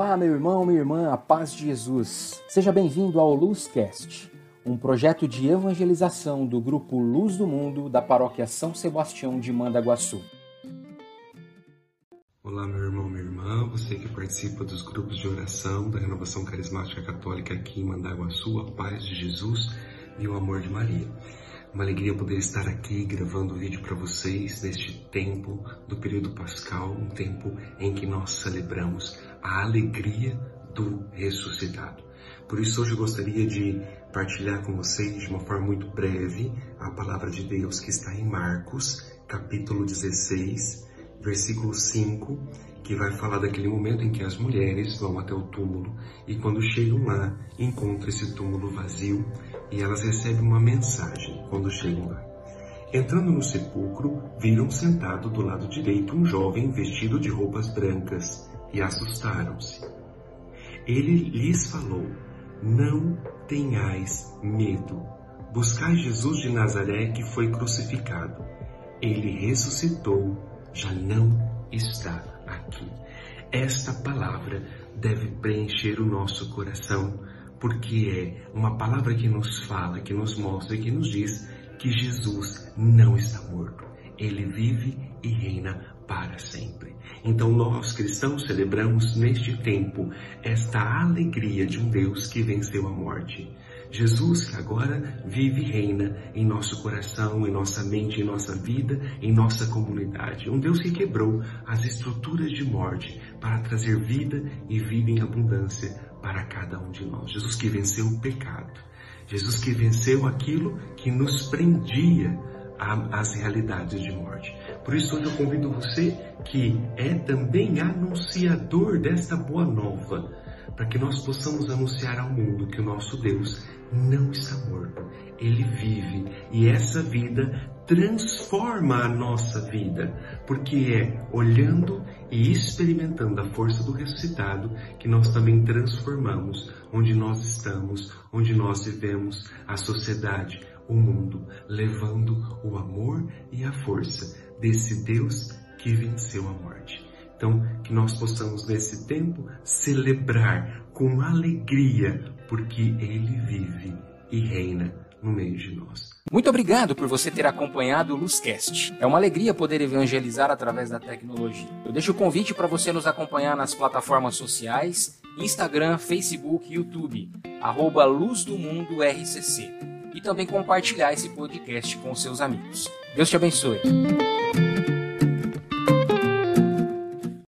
Olá, meu irmão, minha irmã, a paz de Jesus. Seja bem-vindo ao Luzcast, um projeto de evangelização do grupo Luz do Mundo da paróquia São Sebastião de Mandaguaçu. Olá, meu irmão, minha irmã, você que participa dos grupos de oração da Renovação Carismática Católica aqui em Mandaguaçu, a paz de Jesus e o amor de Maria. Uma alegria poder estar aqui gravando o vídeo para vocês neste tempo do período pascal, um tempo em que nós celebramos a alegria do ressuscitado. Por isso hoje eu gostaria de partilhar com vocês de uma forma muito breve a palavra de Deus que está em Marcos, capítulo 16, versículo 5, que vai falar daquele momento em que as mulheres vão até o túmulo e quando chegam lá encontram esse túmulo vazio e elas recebem uma mensagem quando chegam lá. Entrando no sepulcro, viram sentado do lado direito um jovem vestido de roupas brancas e assustaram-se. Ele lhes falou: Não tenhais medo. Buscai Jesus de Nazaré que foi crucificado. Ele ressuscitou, já não está aqui. Esta palavra deve preencher o nosso coração porque é uma palavra que nos fala, que nos mostra e que nos diz que Jesus não está morto. Ele vive e reina para sempre. Então nós cristãos celebramos neste tempo esta alegria de um Deus que venceu a morte. Jesus que agora vive e reina em nosso coração, em nossa mente, em nossa vida, em nossa comunidade. Um Deus que quebrou as estruturas de morte para trazer vida e vida em abundância para cada um de nós. Jesus que venceu o pecado. Jesus que venceu aquilo que nos prendia às realidades de morte. Por isso hoje eu convido você que é também anunciador desta boa nova, para que nós possamos anunciar ao mundo que o nosso Deus não está morto, ele vive e essa vida transforma a nossa vida, porque é olhando e experimentando a força do ressuscitado que nós também transformamos onde nós estamos, onde nós vivemos, a sociedade, o mundo, levando o amor e a força desse Deus que venceu a morte. Então, que nós possamos nesse tempo celebrar com alegria, porque Ele vive e reina no meio de nós. Muito obrigado por você ter acompanhado o Luzcast. É uma alegria poder evangelizar através da tecnologia. Eu deixo o convite para você nos acompanhar nas plataformas sociais, Instagram, Facebook, YouTube, arroba Luz do Mundo RCC. E também compartilhar esse podcast com seus amigos. Deus te abençoe.